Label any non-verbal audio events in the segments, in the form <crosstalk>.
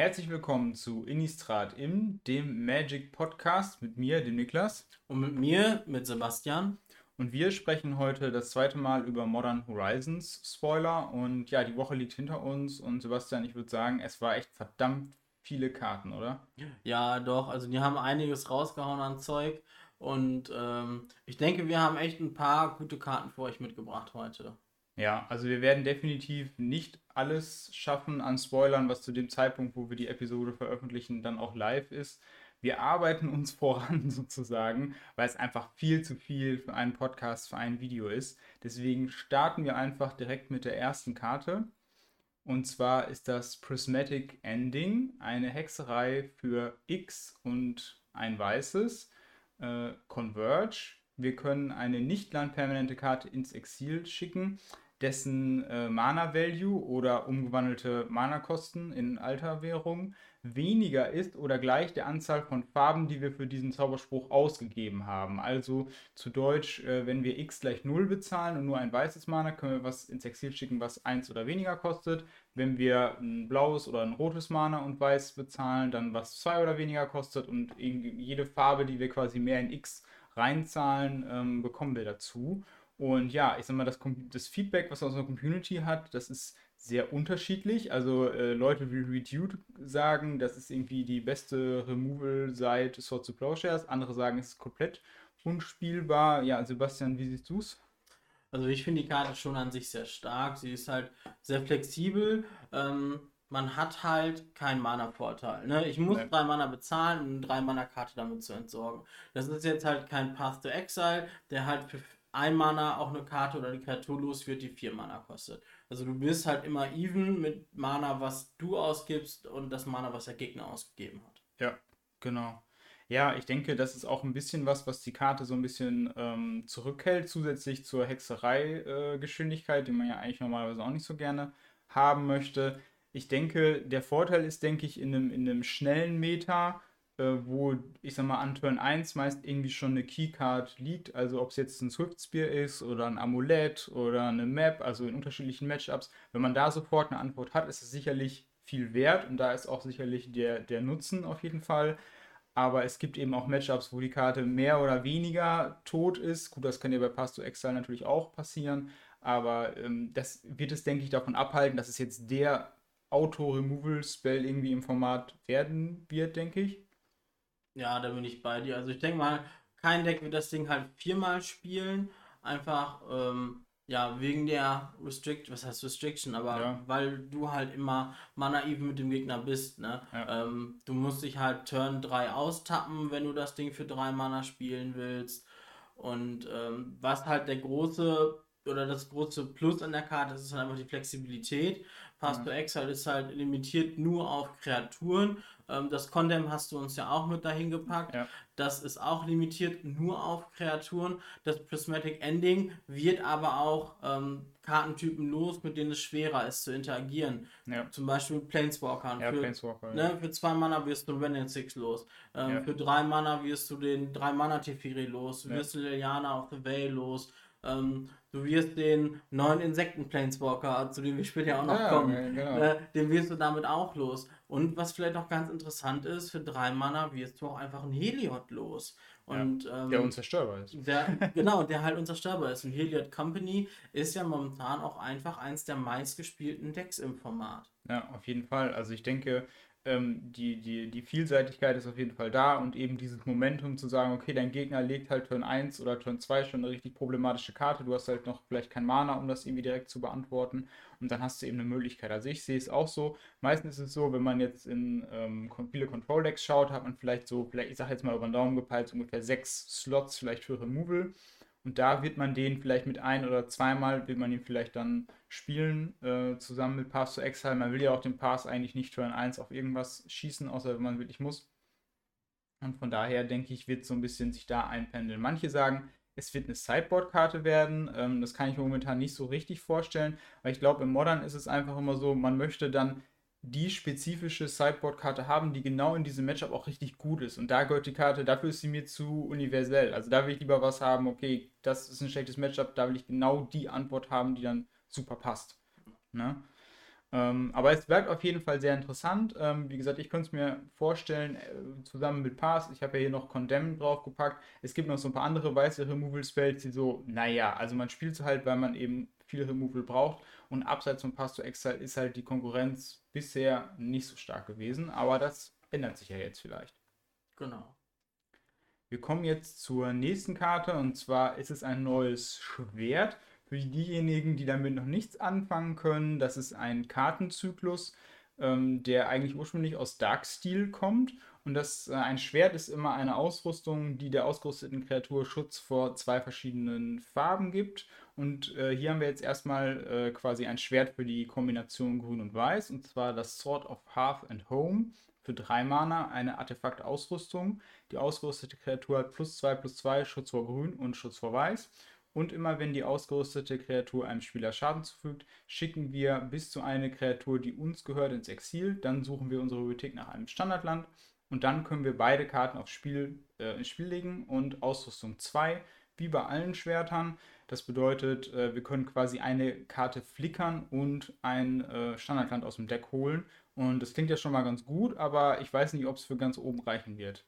Herzlich willkommen zu Innistrad im, dem Magic Podcast mit mir, dem Niklas. Und mit mir, mit Sebastian. Und wir sprechen heute das zweite Mal über Modern Horizons Spoiler. Und ja, die Woche liegt hinter uns. Und Sebastian, ich würde sagen, es war echt verdammt viele Karten, oder? Ja, doch. Also die haben einiges rausgehauen an Zeug. Und ähm, ich denke, wir haben echt ein paar gute Karten für euch mitgebracht heute. Ja, also wir werden definitiv nicht alles schaffen an Spoilern, was zu dem Zeitpunkt, wo wir die Episode veröffentlichen, dann auch live ist. Wir arbeiten uns <laughs> voran sozusagen, weil es einfach viel zu viel für einen Podcast, für ein Video ist. Deswegen starten wir einfach direkt mit der ersten Karte. Und zwar ist das Prismatic Ending, eine Hexerei für X und ein weißes. Äh, Converge. Wir können eine nicht landpermanente Karte ins Exil schicken dessen äh, Mana-Value oder umgewandelte Mana-Kosten in alter Währung weniger ist oder gleich der Anzahl von Farben, die wir für diesen Zauberspruch ausgegeben haben. Also zu Deutsch, äh, wenn wir x gleich 0 bezahlen und nur ein weißes Mana, können wir was ins Exil schicken, was 1 oder weniger kostet. Wenn wir ein blaues oder ein rotes Mana und weiß bezahlen, dann was 2 oder weniger kostet und jede Farbe, die wir quasi mehr in x reinzahlen, ähm, bekommen wir dazu. Und ja, ich sag mal, das, das Feedback, was aus der Community hat, das ist sehr unterschiedlich. Also äh, Leute wie Redude sagen, das ist irgendwie die beste Removal seit Swords to Plowshares. Andere sagen, es ist komplett unspielbar. Ja, Sebastian, wie siehst du es? Also ich finde die Karte schon an sich sehr stark. Sie ist halt sehr flexibel. Ähm, man hat halt keinen Mana-Vorteil. Ne? Ich muss nee. drei Mana bezahlen, um eine drei Mana-Karte damit zu entsorgen. Das ist jetzt halt kein Path to Exile, der halt für ein Mana auch eine Karte oder die Kreatur los wird, die vier Mana kostet. Also du bist halt immer even mit Mana, was du ausgibst und das Mana, was der Gegner ausgegeben hat. Ja, genau. Ja, ich denke, das ist auch ein bisschen was, was die Karte so ein bisschen ähm, zurückhält, zusätzlich zur Hexerei-Geschwindigkeit, äh, die man ja eigentlich normalerweise auch nicht so gerne haben möchte. Ich denke, der Vorteil ist, denke ich, in einem, in einem schnellen Meta äh, wo, ich sag mal, an Turn 1 meist irgendwie schon eine Keycard liegt. Also ob es jetzt ein Swift Spear ist oder ein Amulett oder eine Map, also in unterschiedlichen Matchups. Wenn man da sofort eine Antwort hat, ist es sicherlich viel wert und da ist auch sicherlich der, der Nutzen auf jeden Fall. Aber es gibt eben auch Matchups, wo die Karte mehr oder weniger tot ist. Gut, das kann ja bei Pass to Exile natürlich auch passieren. Aber ähm, das wird es, denke ich, davon abhalten, dass es jetzt der Auto-Removal-Spell irgendwie im Format werden wird, denke ich. Ja, da bin ich bei dir. Also ich denke mal, kein Deck wird das Ding halt viermal spielen. Einfach, ähm, ja, wegen der Restrict, was heißt Restriction, aber ja. weil du halt immer Mana-Even mit dem Gegner bist, ne? Ja. Ähm, du musst dich halt Turn 3 austappen, wenn du das Ding für 3 Mana spielen willst. Und ähm, was halt der große oder das große Plus an der Karte ist, ist halt einfach die Flexibilität. Pass to Exile ist halt limitiert nur auf Kreaturen das Condem hast du uns ja auch mit dahin gepackt. Ja. Das ist auch limitiert nur auf Kreaturen. Das Prismatic Ending wird aber auch ähm, Kartentypen los, mit denen es schwerer ist zu interagieren. Ja. Zum Beispiel mit Planeswalkern. Ja, für, Planeswalker, ne, für zwei Mana wirst du Renin Six los. Ähm, für drei Mana wirst du den drei Mana Teferi los. Du wirst Liliana of the Veil los. Ähm, du wirst den neuen Insekten-Planeswalker, zu dem wir später auch noch kommen, genau. äh, den wirst du damit auch los. Und was vielleicht auch ganz interessant ist, für drei Mana wirst du auch einfach einen Heliod los. Und, ja, der ähm, unzerstörbar ist. Der, genau, der halt unzerstörbar ist. Und Heliod Company ist ja momentan auch einfach eins der meistgespielten Decks im Format. Ja, auf jeden Fall. Also ich denke, ähm, die, die, die Vielseitigkeit ist auf jeden Fall da und eben dieses Momentum zu sagen, okay, dein Gegner legt halt Turn 1 oder Turn 2 schon eine richtig problematische Karte, du hast halt noch vielleicht kein Mana, um das irgendwie direkt zu beantworten und dann hast du eben eine Möglichkeit. Also ich sehe es auch so, meistens ist es so, wenn man jetzt in ähm, viele Control-Decks schaut, hat man vielleicht so, vielleicht, ich sage jetzt mal über den Daumen gepeilt, ungefähr sechs Slots vielleicht für Removal und da wird man den vielleicht mit ein oder zweimal, will man ihn vielleicht dann spielen, äh, zusammen mit Pass to Exile. Man will ja auch den Pass eigentlich nicht Turn 1 auf irgendwas schießen, außer wenn man wirklich muss. Und von daher denke ich, wird so ein bisschen sich da einpendeln. Manche sagen, es wird eine Sideboard-Karte werden. Ähm, das kann ich mir momentan nicht so richtig vorstellen, weil ich glaube, im Modern ist es einfach immer so, man möchte dann die spezifische Sideboard-Karte haben, die genau in diesem Matchup auch richtig gut ist. Und da gehört die Karte, dafür ist sie mir zu universell. Also da will ich lieber was haben, okay, das ist ein schlechtes Matchup, da will ich genau die Antwort haben, die dann super passt. Ne? Ähm, aber es bleibt auf jeden Fall sehr interessant. Ähm, wie gesagt, ich könnte es mir vorstellen, äh, zusammen mit Pass, ich habe ja hier noch Condemn draufgepackt. Es gibt noch so ein paar andere weiße Removal-Spells, die so, naja, also man spielt es halt, weil man eben viel Removal braucht. Und abseits von Pass to Exile ist halt die Konkurrenz bisher nicht so stark gewesen. Aber das ändert sich ja jetzt vielleicht. Genau. Wir kommen jetzt zur nächsten Karte und zwar ist es ein neues Schwert. Für diejenigen, die damit noch nichts anfangen können, das ist ein Kartenzyklus, ähm, der eigentlich ursprünglich aus Darksteel kommt. Und das äh, ein Schwert ist immer eine Ausrüstung, die der ausgerüsteten Kreatur Schutz vor zwei verschiedenen Farben gibt. Und äh, hier haben wir jetzt erstmal äh, quasi ein Schwert für die Kombination Grün und Weiß, und zwar das Sword of Hearth and Home für drei Mana, eine Artefakt-Ausrüstung. Die ausgerüstete Kreatur hat plus 2 plus 2 Schutz vor Grün und Schutz vor Weiß. Und immer wenn die ausgerüstete Kreatur einem Spieler Schaden zufügt, schicken wir bis zu eine Kreatur, die uns gehört, ins Exil. Dann suchen wir unsere Bibliothek nach einem Standardland. Und dann können wir beide Karten aufs Spiel, äh, ins Spiel legen und Ausrüstung 2, wie bei allen Schwertern. Das bedeutet, äh, wir können quasi eine Karte flickern und ein äh, Standardland aus dem Deck holen. Und das klingt ja schon mal ganz gut, aber ich weiß nicht, ob es für ganz oben reichen wird.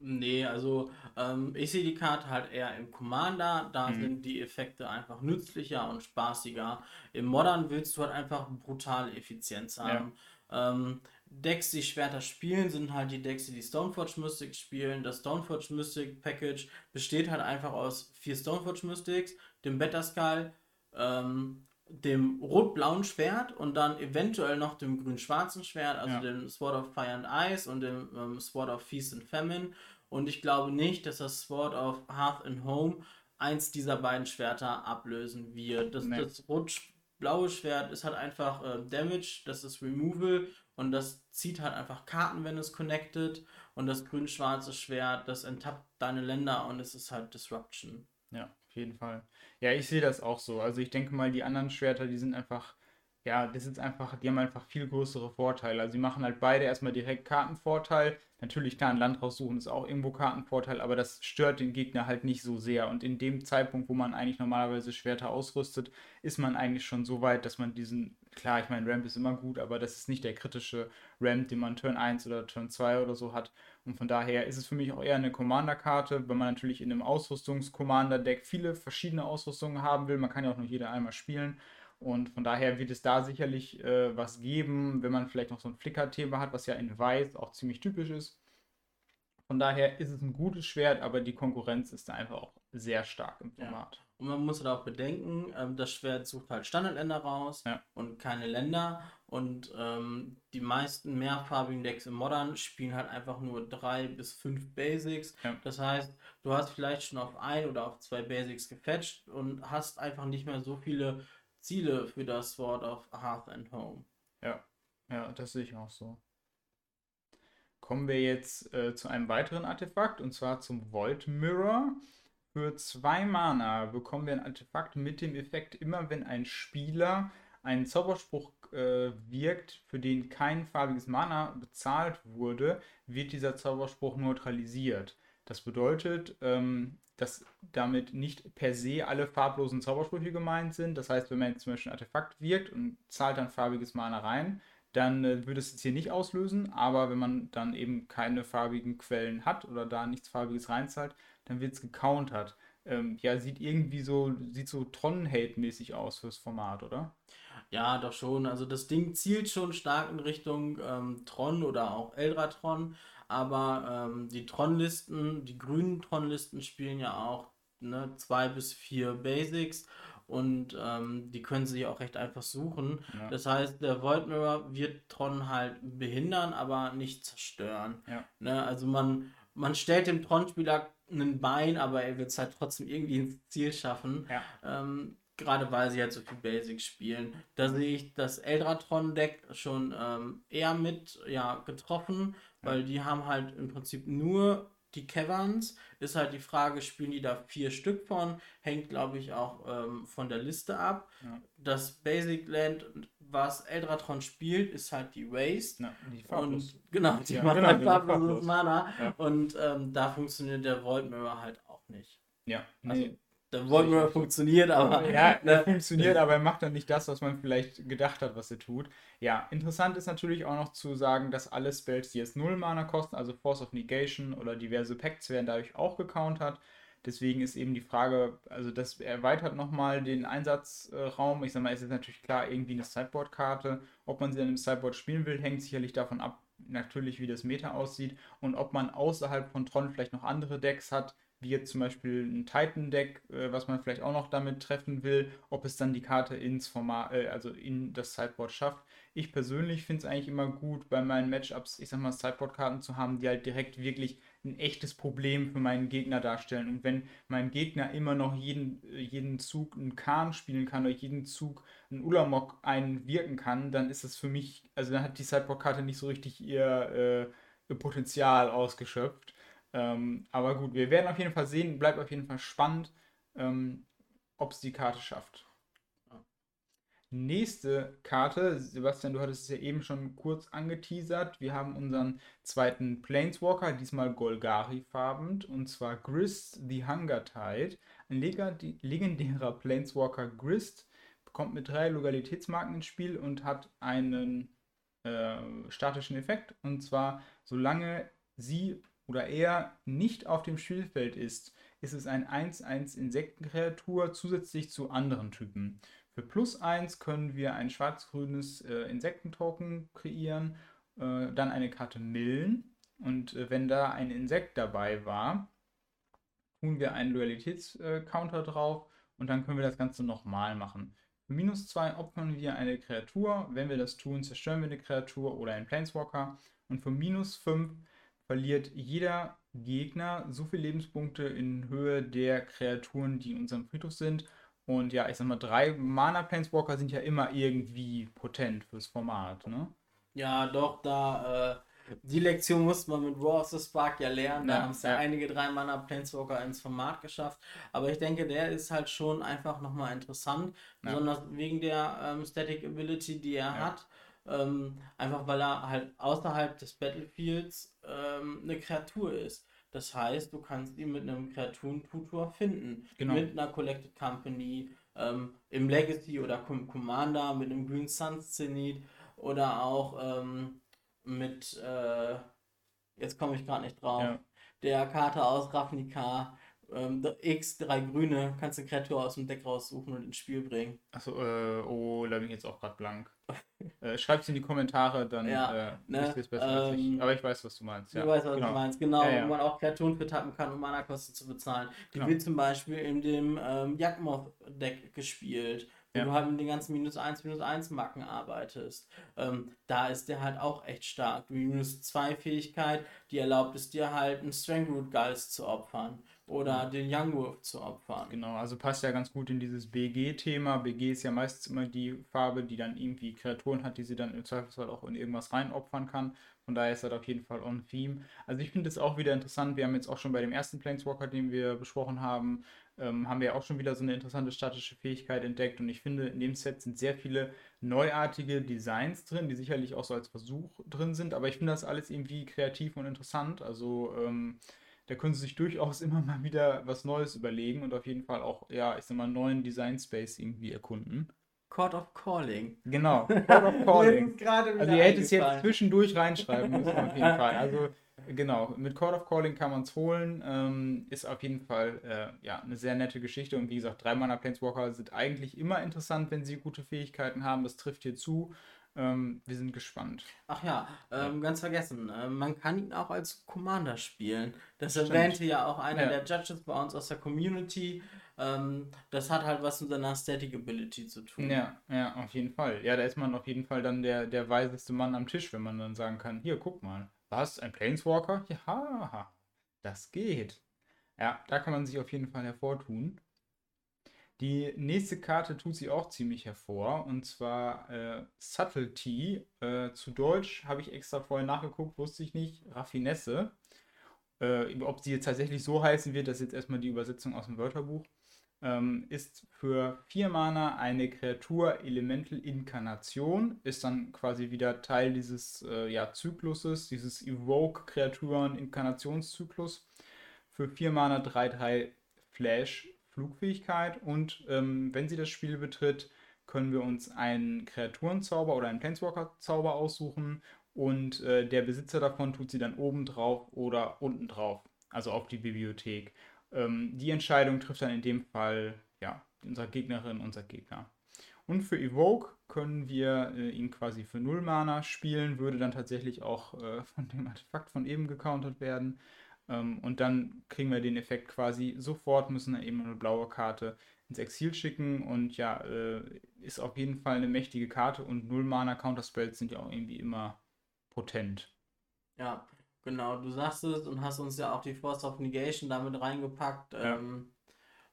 Nee, also ähm, ich sehe die Karte halt eher im Commander, da mhm. sind die Effekte einfach nützlicher und spaßiger. Im Modern willst du halt einfach brutale Effizienz haben. Ja. Ähm, Decks, die Schwerter spielen, sind halt die Decks, die die Stoneforge Mystic spielen. Das Stoneforge Mystic Package besteht halt einfach aus vier Stoneforge Mystics, dem Better Skull, ähm, dem rot-blauen Schwert und dann eventuell noch dem grün-schwarzen Schwert, also ja. dem Sword of Fire and Ice und dem ähm, Sword of Feast and Famine. Und ich glaube nicht, dass das Sword of Hearth and Home eins dieser beiden Schwerter ablösen wird. Das, nee. das rot-blaue Schwert ist halt einfach äh, Damage, das ist Removal und das zieht halt einfach Karten, wenn es connected. Und das grün-schwarze Schwert, das enttappt deine Länder und es ist halt Disruption. Ja, auf jeden Fall. Ja, ich sehe das auch so. Also ich denke mal, die anderen Schwerter, die sind einfach, ja, das ist einfach, die haben einfach viel größere Vorteile. Also sie machen halt beide erstmal direkt Kartenvorteil. Natürlich klar, ein Land raussuchen ist auch irgendwo Kartenvorteil, aber das stört den Gegner halt nicht so sehr. Und in dem Zeitpunkt, wo man eigentlich normalerweise Schwerter ausrüstet, ist man eigentlich schon so weit, dass man diesen, klar, ich meine, Ramp ist immer gut, aber das ist nicht der kritische Ramp, den man Turn 1 oder Turn 2 oder so hat. Und von daher ist es für mich auch eher eine Commander-Karte, wenn man natürlich in einem Ausrüstungs-Commander-Deck viele verschiedene Ausrüstungen haben will. Man kann ja auch nur jede einmal spielen. Und von daher wird es da sicherlich äh, was geben, wenn man vielleicht noch so ein Flicker-Thema hat, was ja in Weiß auch ziemlich typisch ist. Von daher ist es ein gutes Schwert, aber die Konkurrenz ist da einfach auch sehr stark im Format. Ja. Und man muss halt auch bedenken, ähm, das Schwert sucht halt Standardländer raus ja. und keine Länder. Und ähm, die meisten mehrfarbigen Decks im Modern spielen halt einfach nur drei bis fünf Basics. Ja. Das heißt, du hast vielleicht schon auf ein oder auf zwei Basics gefetcht und hast einfach nicht mehr so viele Ziele für das Sword of Hearth and Home. Ja, ja, das sehe ich auch so. Kommen wir jetzt äh, zu einem weiteren Artefakt und zwar zum Void Mirror. Für zwei Mana bekommen wir ein Artefakt mit dem Effekt, immer wenn ein Spieler einen Zauberspruch äh, wirkt, für den kein farbiges Mana bezahlt wurde, wird dieser Zauberspruch neutralisiert. Das bedeutet, ähm, dass damit nicht per se alle farblosen Zaubersprüche gemeint sind. Das heißt, wenn man jetzt zum Beispiel ein Artefakt wirkt und zahlt dann farbiges Mana rein, dann äh, würde es jetzt hier nicht auslösen. Aber wenn man dann eben keine farbigen Quellen hat oder da nichts farbiges reinzahlt, dann wird es gecountert. Ähm, ja, sieht irgendwie so, sieht so Tonnen-Hate-mäßig aus fürs Format, oder? Ja, doch schon. Also das Ding zielt schon stark in Richtung ähm, Tron oder auch Eldratron aber ähm, die Tron-Listen, die grünen Tron-Listen spielen ja auch ne, zwei bis vier Basics und ähm, die können sich auch recht einfach suchen. Ja. Das heißt, der Void Mirror wird Tron halt behindern, aber nicht zerstören. Ja. Ne, also man, man stellt dem Tron-Spieler ein Bein, aber er wird es halt trotzdem irgendwie ins Ziel schaffen. Ja. Ähm, gerade weil sie halt so viel Basics spielen. Da sehe ich das Eldratron-Deck schon ähm, eher mit ja, getroffen, weil die haben halt im Prinzip nur die Caverns. Ist halt die Frage, spielen die da vier Stück von? Hängt, glaube ich, auch ähm, von der Liste ab. Ja. Das Basic Land, was Eldratron spielt, ist halt die Waste. Ja, die und genau, die ja, macht genau, halt farbloses Mana. Ja. Und ähm, da funktioniert der Void Mirror halt auch nicht. Ja, nee. also, Da wollten wir funktioniert, aber. Ja, <laughs> ne? funktioniert, aber er macht dann nicht das, was man vielleicht gedacht hat, was er tut. Ja, interessant ist natürlich auch noch zu sagen, dass alle Spells, die jetzt 0 Mana kosten, also Force of Negation oder diverse Pacts, werden dadurch auch gecountert. Deswegen ist eben die Frage, also das erweitert nochmal den Einsatzraum. Ich sag mal, es ist natürlich klar irgendwie eine Sideboard-Karte. Ob man sie dann im Sideboard spielen will, hängt sicherlich davon ab, natürlich wie das Meta aussieht und ob man außerhalb von Tron vielleicht noch andere Decks hat, wie jetzt zum Beispiel ein Titan-Deck, äh, was man vielleicht auch noch damit treffen will, ob es dann die Karte ins Format, äh, also in das Sideboard schafft. Ich persönlich finde es eigentlich immer gut, bei meinen Matchups, ich sag mal, Sideboard-Karten zu haben, die halt direkt wirklich ein echtes Problem für meinen Gegner darstellen. Und wenn mein Gegner immer noch jeden, jeden Zug einen Kahn spielen kann oder jeden Zug einen Ulamok einwirken kann, dann ist es für mich, also dann hat die Sideboard-Karte nicht so richtig ihr, äh, ihr Potenzial ausgeschöpft. Ähm, aber gut, wir werden auf jeden Fall sehen, bleibt auf jeden Fall spannend, ähm, ob es die Karte schafft. Nächste Karte, Sebastian, du hattest es ja eben schon kurz angeteasert. Wir haben unseren zweiten Planeswalker, diesmal Golgari-farbend, und zwar Grist the Hunger Tide. Ein legendärer Planeswalker Grist kommt mit drei Lokalitätsmarken ins Spiel und hat einen äh, statischen Effekt. Und zwar, solange sie oder er nicht auf dem Spielfeld ist, ist es ein 1-1 Insektenkreatur zusätzlich zu anderen Typen. Für plus 1 können wir ein schwarz-grünes äh, Insektentoken kreieren, äh, dann eine Karte Millen und äh, wenn da ein Insekt dabei war, tun wir einen Loyalitätscounter drauf und dann können wir das Ganze nochmal machen. Für minus 2 opfern wir eine Kreatur, wenn wir das tun, zerstören wir eine Kreatur oder einen Planeswalker und für minus 5 verliert jeder Gegner so viele Lebenspunkte in Höhe der Kreaturen, die in unserem Friedhof sind. Und ja, ich sag mal, drei Mana Planeswalker sind ja immer irgendwie potent fürs Format, ne? Ja, doch, da, äh, die Lektion musste man mit Raw of the Spark ja lernen. Da ja, haben es ja, ja, einige drei Mana Planeswalker ins Format geschafft. Aber ich denke, der ist halt schon einfach nochmal interessant. Ja. Besonders wegen der ähm, Static Ability, die er hat. Ähm, einfach weil er halt außerhalb des Battlefields ähm, eine Kreatur ist. Das heißt, du kannst ihn mit einem Kreaturentutor finden. Genau. Mit einer Collected Company, ähm, im Legacy oder Commander, mit einem Green Sun Zenith oder auch ähm, mit, äh, jetzt komme ich gerade nicht drauf, ja. der Karte aus Ravnica, ähm, X, drei Grüne, kannst du eine Kreatur aus dem Deck raussuchen und ins Spiel bringen. Achso, äh, oh, da bin ich jetzt auch gerade blank. <laughs> äh, es in die Kommentare, dann ja, äh, ne, wisst besser ähm, als ich. Aber ich weiß, was du meinst. Ja. Du weißt, was genau. du meinst, genau. Ja, ja. Wo man auch Kreaturen für tappen kann, um Mana-Kosten zu bezahlen. Die genau. wird zum Beispiel in dem ähm, Jagdmoth-Deck gespielt wo ja. du halt mit den ganzen minus 1, minus 1 Marken arbeitest. Ähm, da ist der halt auch echt stark. Die minus 2 Fähigkeit, die erlaubt es dir halt, einen Strangleroot Geist zu opfern oder den Young Wolf zu opfern. Genau, also passt ja ganz gut in dieses BG-Thema. BG ist ja meistens immer die Farbe, die dann irgendwie Kreaturen hat, die sie dann im Zweifelsfall auch in irgendwas reinopfern kann. Von daher ist das auf jeden Fall on theme. Also ich finde es auch wieder interessant. Wir haben jetzt auch schon bei dem ersten Planeswalker, den wir besprochen haben, ähm, haben wir auch schon wieder so eine interessante statische Fähigkeit entdeckt. Und ich finde, in dem Set sind sehr viele neuartige Designs drin, die sicherlich auch so als Versuch drin sind. Aber ich finde das alles irgendwie kreativ und interessant. Also ähm, da können sie sich durchaus <laughs> immer mal wieder was Neues überlegen und auf jeden Fall auch, ja, ich sag mal, einen neuen Design Space irgendwie erkunden. Court of Calling. Genau, <laughs> Court of Calling. also ihr hättet es jetzt zwischendurch reinschreiben müssen auf jeden Fall. <laughs> Also genau, mit Court of Calling kann man es holen. Ähm, ist auf jeden Fall äh, ja, eine sehr nette Geschichte. Und wie gesagt, drei Mana Planeswalker sind eigentlich immer interessant, wenn sie gute Fähigkeiten haben. Das trifft hier zu. Ähm, wir sind gespannt. Ach ja, ähm, ganz vergessen. Äh, man kann ihn auch als Commander spielen. Das Stimmt. erwähnte ja auch einer ja. der Judges bei uns aus der Community. Ähm, das hat halt was mit seiner Static Ability zu tun. Ja, ja, auf jeden Fall. Ja, da ist man auf jeden Fall dann der, der weiseste Mann am Tisch, wenn man dann sagen kann: Hier, guck mal. Was? Ein Planeswalker? Ja, das geht. Ja, da kann man sich auf jeden Fall hervortun. Die nächste Karte tut sie auch ziemlich hervor, und zwar äh, Subtlety. Äh, zu Deutsch habe ich extra vorher nachgeguckt, wusste ich nicht. Raffinesse. Äh, ob sie jetzt tatsächlich so heißen wird, das ist jetzt erstmal die Übersetzung aus dem Wörterbuch. Ähm, ist für vier Mana eine Kreatur Elemental Inkarnation, ist dann quasi wieder Teil dieses äh, ja, Zykluses, dieses Evoke Kreaturen Inkarnationszyklus. Für vier Mana 3-3 Flash Flugfähigkeit und ähm, wenn sie das Spiel betritt, können wir uns einen Kreaturenzauber oder einen Planeswalker-Zauber aussuchen und äh, der Besitzer davon tut sie dann oben drauf oder unten drauf, also auf die Bibliothek. Ähm, die Entscheidung trifft dann in dem Fall ja, unsere Gegnerin, unser Gegner. Und für Evoke können wir äh, ihn quasi für 0 Mana spielen, würde dann tatsächlich auch äh, <laughs> von dem Artefakt von eben gecountert werden. Ähm, und dann kriegen wir den Effekt quasi sofort, müssen eben eine blaue Karte ins Exil schicken und ja, äh, ist auf jeden Fall eine mächtige Karte und 0 Mana Counterspells sind ja auch irgendwie immer potent. Ja, genau, du sagst es und hast uns ja auch die Force of Negation damit reingepackt. Ja. Ähm,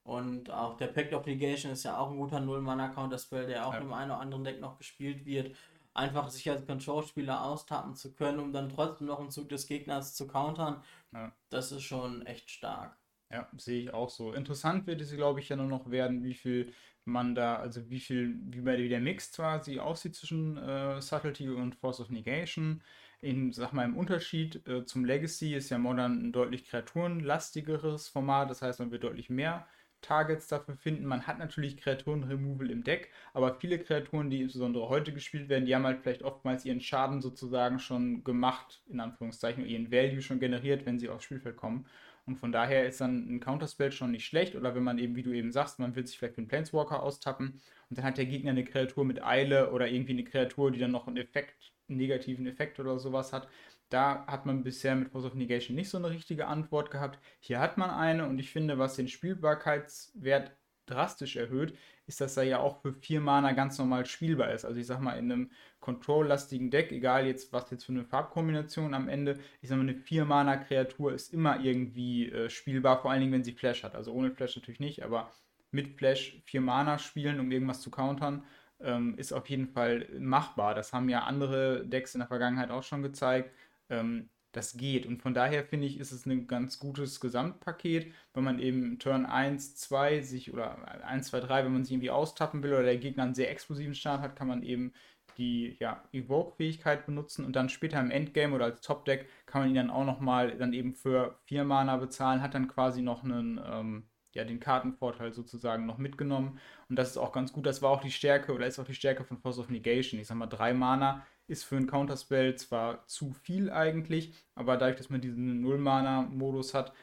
und auch der Pact of Negation ist ja auch ein guter 0 Mana Counterspell, der auch ja. im einen oder anderen Deck noch gespielt wird einfach sich als Control-Spieler austappen zu können, um dann trotzdem noch einen Zug des Gegners zu countern, ja. das ist schon echt stark. Ja, sehe ich auch so. Interessant wird es, glaube ich, ja nur noch werden, wie viel man da, also wie viel, wie bei der Mix quasi aussieht zwischen äh, Subtlety und Force of Negation. In, sag mal, im Unterschied äh, zum Legacy ist ja Modern ein deutlich kreaturenlastigeres Format, das heißt, man wird deutlich mehr Targets dafür finden. Man hat natürlich Kreaturen-Removal im Deck, aber viele Kreaturen, die insbesondere heute gespielt werden, die haben halt vielleicht oftmals ihren Schaden sozusagen schon gemacht, in Anführungszeichen, ihren Value schon generiert, wenn sie aufs Spielfeld kommen. Und von daher ist dann ein Counterspell schon nicht schlecht. Oder wenn man eben, wie du eben sagst, man will sich vielleicht für einen Planeswalker austappen und dann hat der Gegner eine Kreatur mit Eile oder irgendwie eine Kreatur, die dann noch einen Effekt, einen negativen Effekt oder sowas hat, da hat man bisher mit Force of Negation nicht so eine richtige Antwort gehabt. Hier hat man eine und ich finde, was den Spielbarkeitswert drastisch erhöht, ist, dass er ja auch für vier Mana ganz normal spielbar ist. Also ich sag mal, in einem Control-lastigen Deck, egal jetzt, was jetzt für eine Farbkombination am Ende, ich sag mal, eine vier Mana Kreatur ist immer irgendwie äh, spielbar, vor allen Dingen, wenn sie Flash hat. Also ohne Flash natürlich nicht, aber mit Flash vier Mana spielen, um irgendwas zu countern, ähm, ist auf jeden Fall machbar. Das haben ja andere Decks in der Vergangenheit auch schon gezeigt ähm, das geht. Und von daher finde ich, ist es ein ganz gutes Gesamtpaket, wenn man eben Turn 1, 2 sich oder 1, 2, 3, wenn man sich irgendwie austappen will oder der Gegner einen sehr explosiven Start hat, kann man eben die ja, Evoke-Fähigkeit benutzen und dann später im Endgame oder als Top-Deck kann man ihn dann auch nochmal dann eben für 4 Mana bezahlen, hat dann quasi noch einen, ähm, ja, den Kartenvorteil sozusagen noch mitgenommen. Und das ist auch ganz gut. Das war auch die Stärke oder ist auch die Stärke von Force of Negation. Ich sag mal, 3 Mana ist für einen Counterspell zwar zu viel eigentlich, aber dadurch, dass man diesen Null-Mana-Modus hat,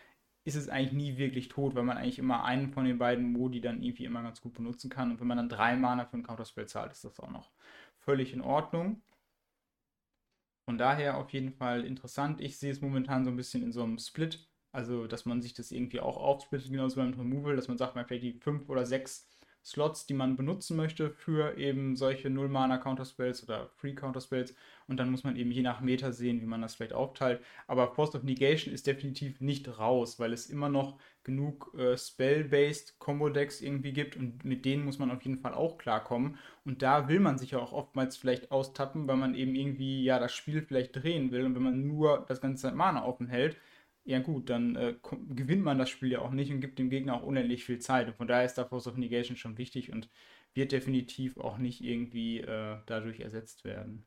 ist es eigentlich nie wirklich tot, weil man eigentlich immer einen von den beiden Modi dann irgendwie immer ganz gut benutzen kann. Und wenn man dann drei Mana für einen Counterspell zahlt, ist das auch noch völlig in Ordnung. Von daher auf jeden Fall interessant. Ich sehe es momentan so ein bisschen in so einem Split. Also, dass man sich das irgendwie auch aufsplittet, genauso beim Removal, dass man sagt, man vielleicht die fünf oder sechs Slots, die man benutzen möchte für eben solche Null-Mana-Counterspells oder Free-Counterspells. Und dann muss man eben je nach Meta sehen, wie man das vielleicht aufteilt. Aber Force of Negation ist definitiv nicht raus, weil es immer noch genug äh, Spell-based Combo-Decks irgendwie gibt und mit denen muss man auf jeden Fall auch klarkommen. Und da will man sich ja auch oftmals vielleicht austappen, weil man eben irgendwie ja das Spiel vielleicht drehen will. Und wenn man nur das ganze Mana offen hält, ja gut, dann äh, gewinnt man das Spiel ja auch nicht und gibt dem Gegner auch unendlich viel Zeit. Und von daher ist da Force of Negation schon wichtig und wird definitiv auch nicht irgendwie äh, dadurch ersetzt werden.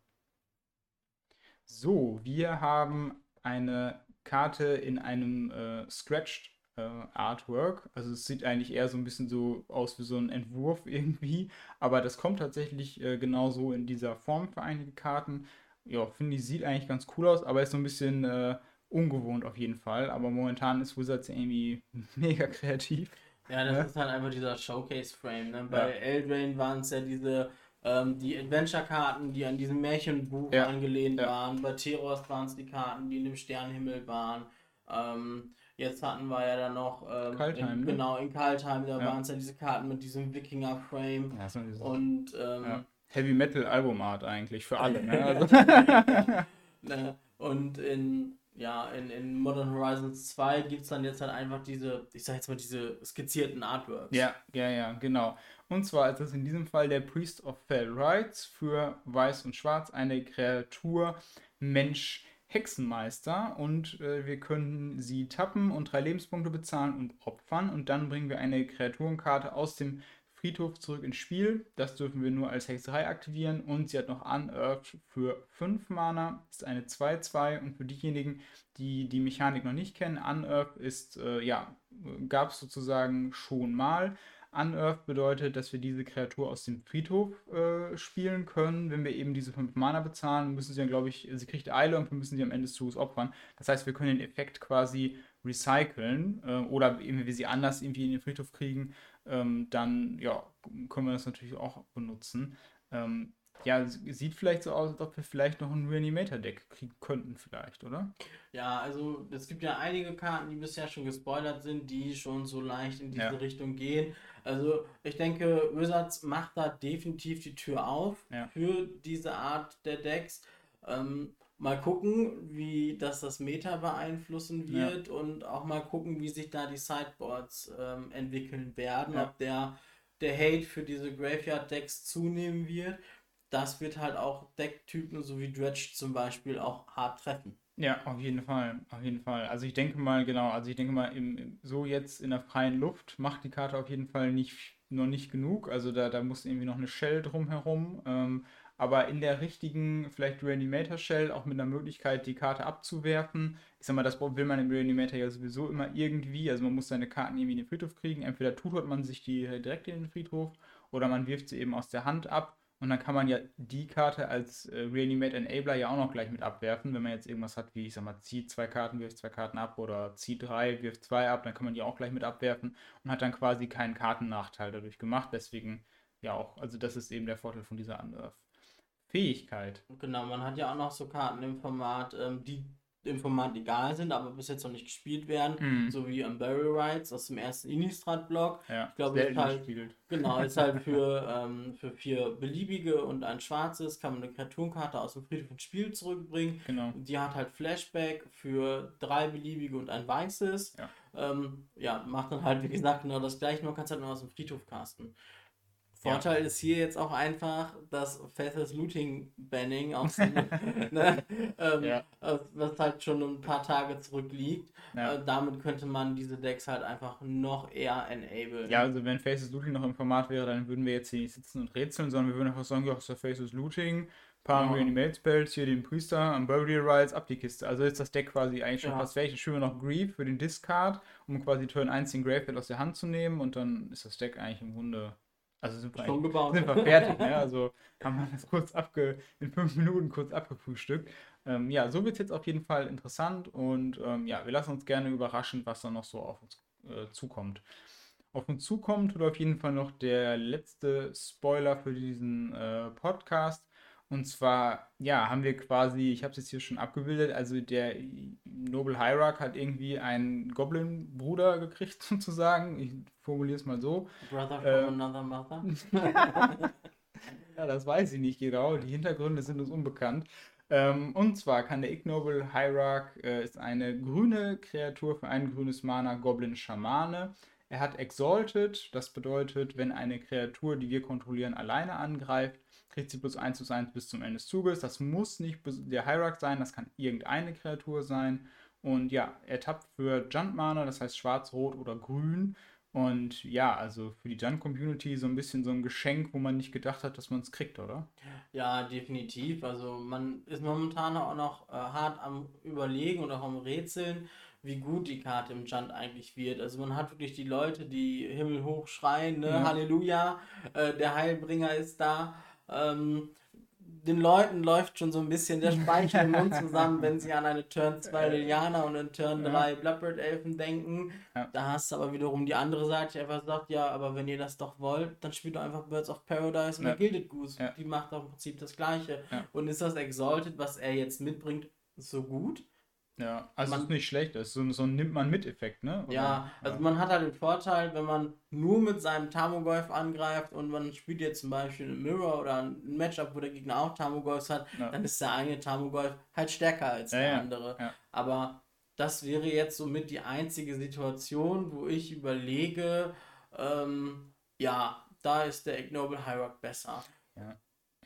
So, wir haben eine Karte in einem äh, Scratched äh, Artwork. Also es sieht eigentlich eher so ein bisschen so aus wie so ein Entwurf <laughs> irgendwie, aber das kommt tatsächlich äh, genauso in dieser Form für einige Karten. Ja, finde ich, sieht eigentlich ganz cool aus, aber ist so ein bisschen äh, ungewohnt auf jeden Fall, aber momentan ist Wizards irgendwie <laughs> mega kreativ. Ja, das ja? ist halt einfach dieser Showcase-Frame. Ne? Bei ja. Eldrain waren es ja diese ähm, die Adventure-Karten, die an diesem Märchenbuch ja. angelehnt waren. Bei Teros waren es die Karten, die in dem Sternenhimmel waren. Ähm, jetzt hatten wir ja dann noch ähm, Kaltheim, in, ne? genau in Kaltheim, da waren es ja diese Karten mit diesem Wikinger-Frame. Ja, und ähm, Heavy Metal Albumart eigentlich für alle. Ne? <laughs> Also <laughs> ne? und in ja, in, in Modern Horizons 2 gibt es dann jetzt halt einfach diese, ich sag jetzt mal, diese skizzierten Artworks. Ja, ja, ja, genau. Und zwar ist es in diesem Fall der Priest of Fell Rights für Weiß und Schwarz, eine Kreatur Mensch Hexenmeister und äh, wir können sie tappen und drei Lebenspunkte bezahlen und opfern und dann bringen wir eine Kreaturenkarte aus dem Friedhof zurück ins Spiel. Das dürfen wir nur als Hexerei aktivieren. Und sie hat noch Unearthed für 5 Mana. Ist eine 2-2. Und für diejenigen, die die Mechanik noch nicht kennen, Unearthed ist äh, ja gab es sozusagen schon mal. Unearth bedeutet, dass wir diese Kreatur aus dem Friedhof äh, spielen können. Wenn wir eben diese 5 Mana bezahlen, müssen sie dann, glaube ich, sie kriegt Eile und wir müssen sie am Ende des Zuges opfern. Das heißt, wir können den Effekt quasi recyceln äh, oder eben, wir sie anders irgendwie in den Friedhof kriegen, ähm, dann ja, können wir das natürlich auch benutzen. Ähm, ja, sieht vielleicht so aus, als ob wir vielleicht noch ein Reanimator-Deck kriegen könnten, vielleicht, oder? Ja, also es gibt ja einige Karten, die bisher schon gespoilert sind, die schon so leicht in diese ja. Richtung gehen. Also ich denke, Wizards macht da definitiv die Tür auf ja. für diese Art der Decks. Ähm, mal gucken, wie das das Meta beeinflussen wird ja. und auch mal gucken, wie sich da die Sideboards ähm, entwickeln werden, ob der, der Hate für diese Graveyard-Decks zunehmen wird das wird halt auch Decktypen, so wie Dredge zum Beispiel, auch hart treffen. Ja, auf jeden Fall, auf jeden Fall. Also ich denke mal, genau, also ich denke mal, im, im, so jetzt in der freien Luft macht die Karte auf jeden Fall nicht, noch nicht genug. Also da, da muss irgendwie noch eine Shell drumherum. Ähm, aber in der richtigen, vielleicht Reanimator Shell, auch mit einer Möglichkeit, die Karte abzuwerfen. Ich sag mal, das will man im Reanimator ja sowieso immer irgendwie. Also man muss seine Karten irgendwie in den Friedhof kriegen. Entweder tut man sich die direkt in den Friedhof oder man wirft sie eben aus der Hand ab und dann kann man ja die Karte als äh, Reanimate Enabler ja auch noch gleich mit abwerfen. Wenn man jetzt irgendwas hat, wie ich sag mal, zieht zwei Karten, wirft zwei Karten ab oder zieht drei, wirft zwei ab, dann kann man die auch gleich mit abwerfen und hat dann quasi keinen Kartennachteil dadurch gemacht. Deswegen ja auch, also das ist eben der Vorteil von dieser Fähigkeit. Genau, man hat ja auch noch so Karten im Format, ähm, die im Format egal sind, aber bis jetzt noch nicht gespielt werden, mhm. so wie Unburial Rights aus dem ersten Innistrad-Block. Ja, ich glaube, ist halt, gespielt. genau, ist halt für, <laughs> ähm, für vier beliebige und ein schwarzes kann man eine Kreaturenkarte aus dem Friedhof ins Spiel zurückbringen. Genau. Die hat halt Flashback für drei beliebige und ein weißes. Ja. Ähm, ja, macht dann halt, wie gesagt, genau das gleiche, nur kannst halt nur aus dem Friedhof casten. Vorteil ja. ist hier jetzt auch einfach das Faithless Looting Banning, aus, <laughs> ne, ähm, ja. was halt schon ein paar Tage zurückliegt. Ja. Äh, damit könnte man diese Decks halt einfach noch eher enablen. Ja, also wenn Faceless Looting noch im Format wäre, dann würden wir jetzt hier nicht sitzen und rätseln, sondern wir würden einfach sagen, ja, ist der Faceless Looting, paar ja. Reanimate Spells, hier den Priester, am Burial Rides, ab die Kiste. Also ist das Deck quasi eigentlich schon ja. fast fertig. Dann spielen wir noch Grief für den Discard, um quasi Turn 1 den Graveyard aus der Hand zu nehmen und dann ist das Deck eigentlich im Grunde also sind wir, Schon gebaut. sind wir fertig. ne? Also haben wir das kurz abge in fünf Minuten kurz abgefrühstückt. Ähm, ja, so wird es jetzt auf jeden Fall interessant und ähm, ja, wir lassen uns gerne überraschen, was da noch so auf uns äh, zukommt. Auf uns zukommt oder auf jeden Fall noch der letzte Spoiler für diesen äh, Podcast. Und zwar, ja, haben wir quasi, ich habe es jetzt hier schon abgebildet, also der Noble Hierarch hat irgendwie einen Goblin-Bruder gekriegt, <laughs> sozusagen. Ich formuliere es mal so. Brother from äh, another mother. <laughs> ja, das weiß ich nicht genau. Die Hintergründe sind uns unbekannt. Ähm, und zwar kann der Ignoble Hierarch, äh, ist eine grüne Kreatur für ein grünes Mana Goblin Schamane. Er hat Exalted, das bedeutet, wenn eine Kreatur, die wir kontrollieren, alleine angreift, kriegt sie plus 1 plus 1 bis zum Ende des Zuges. Das muss nicht der Hierarch sein, das kann irgendeine Kreatur sein. Und ja, er tappt für Junt Mana, das heißt schwarz, rot oder grün. Und ja, also für die Junt-Community so ein bisschen so ein Geschenk, wo man nicht gedacht hat, dass man es kriegt, oder? Ja, definitiv. Also man ist momentan auch noch äh, hart am Überlegen und auch am Rätseln, wie gut die Karte im Junt eigentlich wird. Also man hat wirklich die Leute, die Himmel hoch schreien, ne? Ja. Halleluja, äh, der Heilbringer ist da. Ähm, den Leuten läuft schon so ein bisschen der Speichel im Mund zusammen, wenn sie an eine Turn 2 Liliana und eine Turn 3 ja. Bloodbird Elfen denken. Ja. Da hast du aber wiederum die andere Seite, die einfach sagt, ja, aber wenn ihr das doch wollt, dann spielt doch einfach Birds of Paradise und ja. Gilded Goose. Ja. Die macht doch im Prinzip das Gleiche. Und ist das Exalted, was er jetzt mitbringt, so gut? Ja, also man, ist nicht schlecht, das ist so, so ein nimmt man mit Effekt, ne? Oder? Ja, also ja. man hat halt den Vorteil, wenn man nur mit seinem Tamogolf angreift und man spielt jetzt zum Beispiel ein Mirror oder ein Matchup, wo der Gegner auch Tamogolfs hat, ja. dann ist der eigene Tamogolf halt stärker als ja, der andere. Aber das wäre jetzt somit die einzige Situation, wo ich überlege, ähm, ja, da ist der Ignoble Hierarch besser. Ja.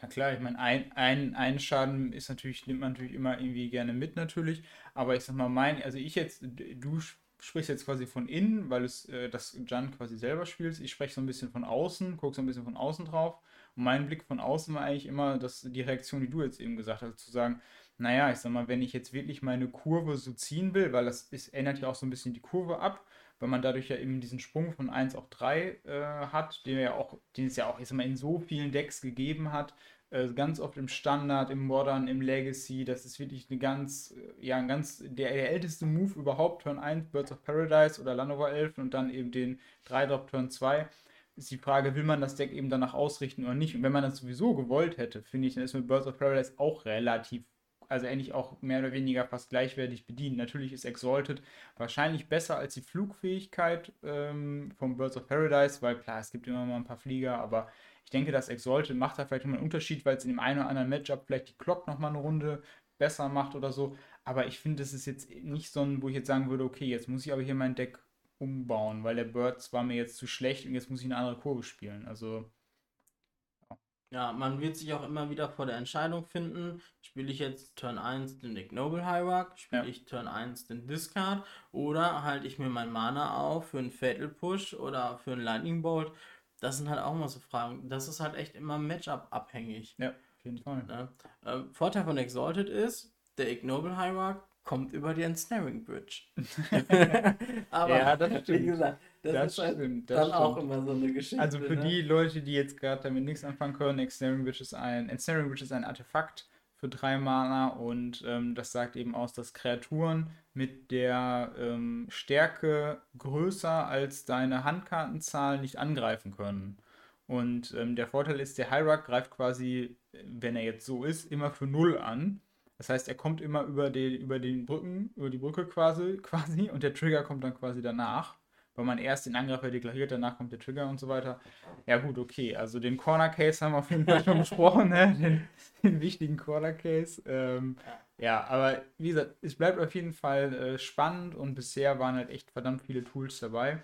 Ja klar, ich meine, ein, ein, ein Schaden ist natürlich, nimmt man natürlich immer irgendwie gerne mit natürlich. Aber ich sag mal, mein, also ich jetzt, du sprichst jetzt quasi von innen, weil es äh, das Jan quasi selber spielst. Ich spreche so ein bisschen von außen, gucke so ein bisschen von außen drauf. Und mein Blick von außen war eigentlich immer dass die Reaktion, die du jetzt eben gesagt hast, zu sagen, naja, ich sag mal, wenn ich jetzt wirklich meine Kurve so ziehen will, weil das ist, ändert ja auch so ein bisschen die Kurve ab, weil man dadurch ja eben diesen Sprung von 1 auf 3 äh, hat, den, ja auch, den es ja auch jetzt mal in so vielen Decks gegeben hat. Äh, ganz oft im Standard, im Modern, im Legacy. Das ist wirklich eine ganz, äh, ja, ein ganz, der, der älteste Move überhaupt, Turn 1, Birds of Paradise oder Land over Elfen und dann eben den 3-Drop Turn 2 ist die Frage, will man das Deck eben danach ausrichten oder nicht? Und wenn man das sowieso gewollt hätte, finde ich, dann ist mit Birds of Paradise auch relativ, also eigentlich auch mehr oder weniger fast gleichwertig bedient. Natürlich ist Exalted wahrscheinlich besser als die Flugfähigkeit ähm, vom Birds of Paradise, weil klar, es gibt immer mal ein paar Flieger, aber ich denke, das Exalted macht da vielleicht nochmal einen Unterschied, weil es in dem einen oder anderen Matchup vielleicht die Clock nochmal eine Runde besser macht oder so. Aber ich finde, das ist jetzt nicht so ein, wo ich jetzt sagen würde, okay, jetzt muss ich aber hier mein Deck umbauen, weil der Birds war mir jetzt zu schlecht und jetzt muss ich eine andere Kurve spielen. Also. Ja, man wird sich auch immer wieder vor der Entscheidung finden, spiele ich jetzt Turn 1 den Ignoble Hierarch, spiele ja. ich Turn 1 den Discard oder halte ich mir mein Mana auf für einen Fatal Push oder für einen Lightning Bolt. Das sind halt auch mal so Fragen. Das ist halt echt immer Matchup abhängig. Ja, auf jeden Fall. Ja. Ähm, Vorteil von Exalted ist, der Ignoble Hierarch kommt über die Ensnaring Bridge. <laughs> <laughs> Aber ja, das stimmt. wie gesagt, das, das ist halt stimmt, das dann stimmt. auch immer so eine Geschichte. Also für ne? die Leute, die jetzt gerade damit nichts anfangen können, Ensnaring Bridge ist ein Ensnaring Bridge ist ein Artefakt für drei Mana und ähm, das sagt eben aus, dass Kreaturen mit der ähm, Stärke größer als deine Handkartenzahl nicht angreifen können. Und ähm, der Vorteil ist, der Hierarch greift quasi, wenn er jetzt so ist, immer für null an. Das heißt, er kommt immer über den, über den Brücken, über die Brücke quasi, <laughs> quasi und der Trigger kommt dann quasi danach. Weil man erst den Angreifer deklariert, danach kommt der Trigger und so weiter. Ja, gut, okay. Also den Corner Case haben wir auf jeden Fall schon <laughs> besprochen, ne? Den, den wichtigen Corner Case. Ähm, ja, aber wie gesagt, es bleibt auf jeden Fall äh, spannend und bisher waren halt echt verdammt viele Tools dabei.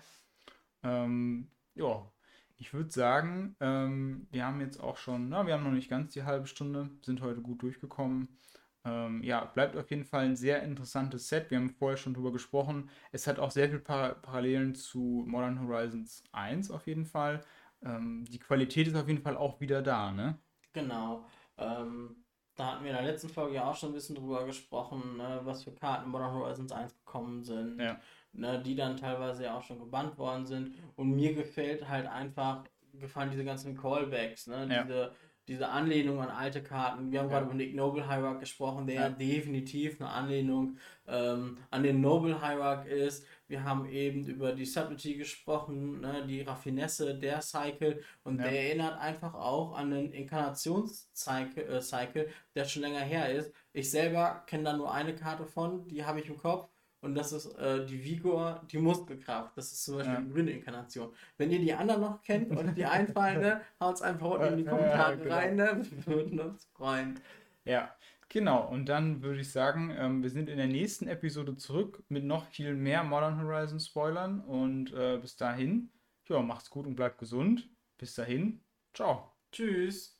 Ähm, ja, ich würde sagen, ähm, wir haben jetzt auch schon, na, wir haben noch nicht ganz die halbe Stunde, sind heute gut durchgekommen. Ähm, ja, bleibt auf jeden Fall ein sehr interessantes Set. Wir haben vorher schon drüber gesprochen. Es hat auch sehr viele Par Parallelen zu Modern Horizons 1 auf jeden Fall. Ähm, die Qualität ist auf jeden Fall auch wieder da, ne? Genau. Ähm, da hatten wir in der letzten Folge ja auch schon ein bisschen drüber gesprochen, ne, was für Karten Modern Horizons 1 gekommen sind. Ja. Ne, die dann teilweise ja auch schon gebannt worden sind. Und mir gefällt halt einfach, gefallen diese ganzen Callbacks, ne? Ja. Diese diese Anlehnung an alte Karten. Wir haben ja. gerade über Nick Noble Hierarch gesprochen, der ja. definitiv eine Anlehnung ähm, an den Noble Hierarch ist. Wir haben eben über die Subtlety gesprochen, ne, die Raffinesse der Cycle und ja. der erinnert einfach auch an den Inkarnationscycle, äh, Cycle, der schon länger her ist. Ich selber kenne da nur eine Karte von, die habe ich im Kopf und das ist äh, die Vigor, die Muskelkraft. Das ist zum Beispiel ja. die grüne Inkarnation. Wenn ihr die anderen noch kennt und die einfallen, ne, <laughs> haut es einfach unten in die Kommentare ja, genau. rein. Ne? Wir würden uns freuen. Ja, genau. Und dann würde ich sagen, ähm, wir sind in der nächsten Episode zurück mit noch viel mehr Modern Horizon Spoilern. Und äh, bis dahin, ja, macht's gut und bleibt gesund. Bis dahin, ciao. Tschüss.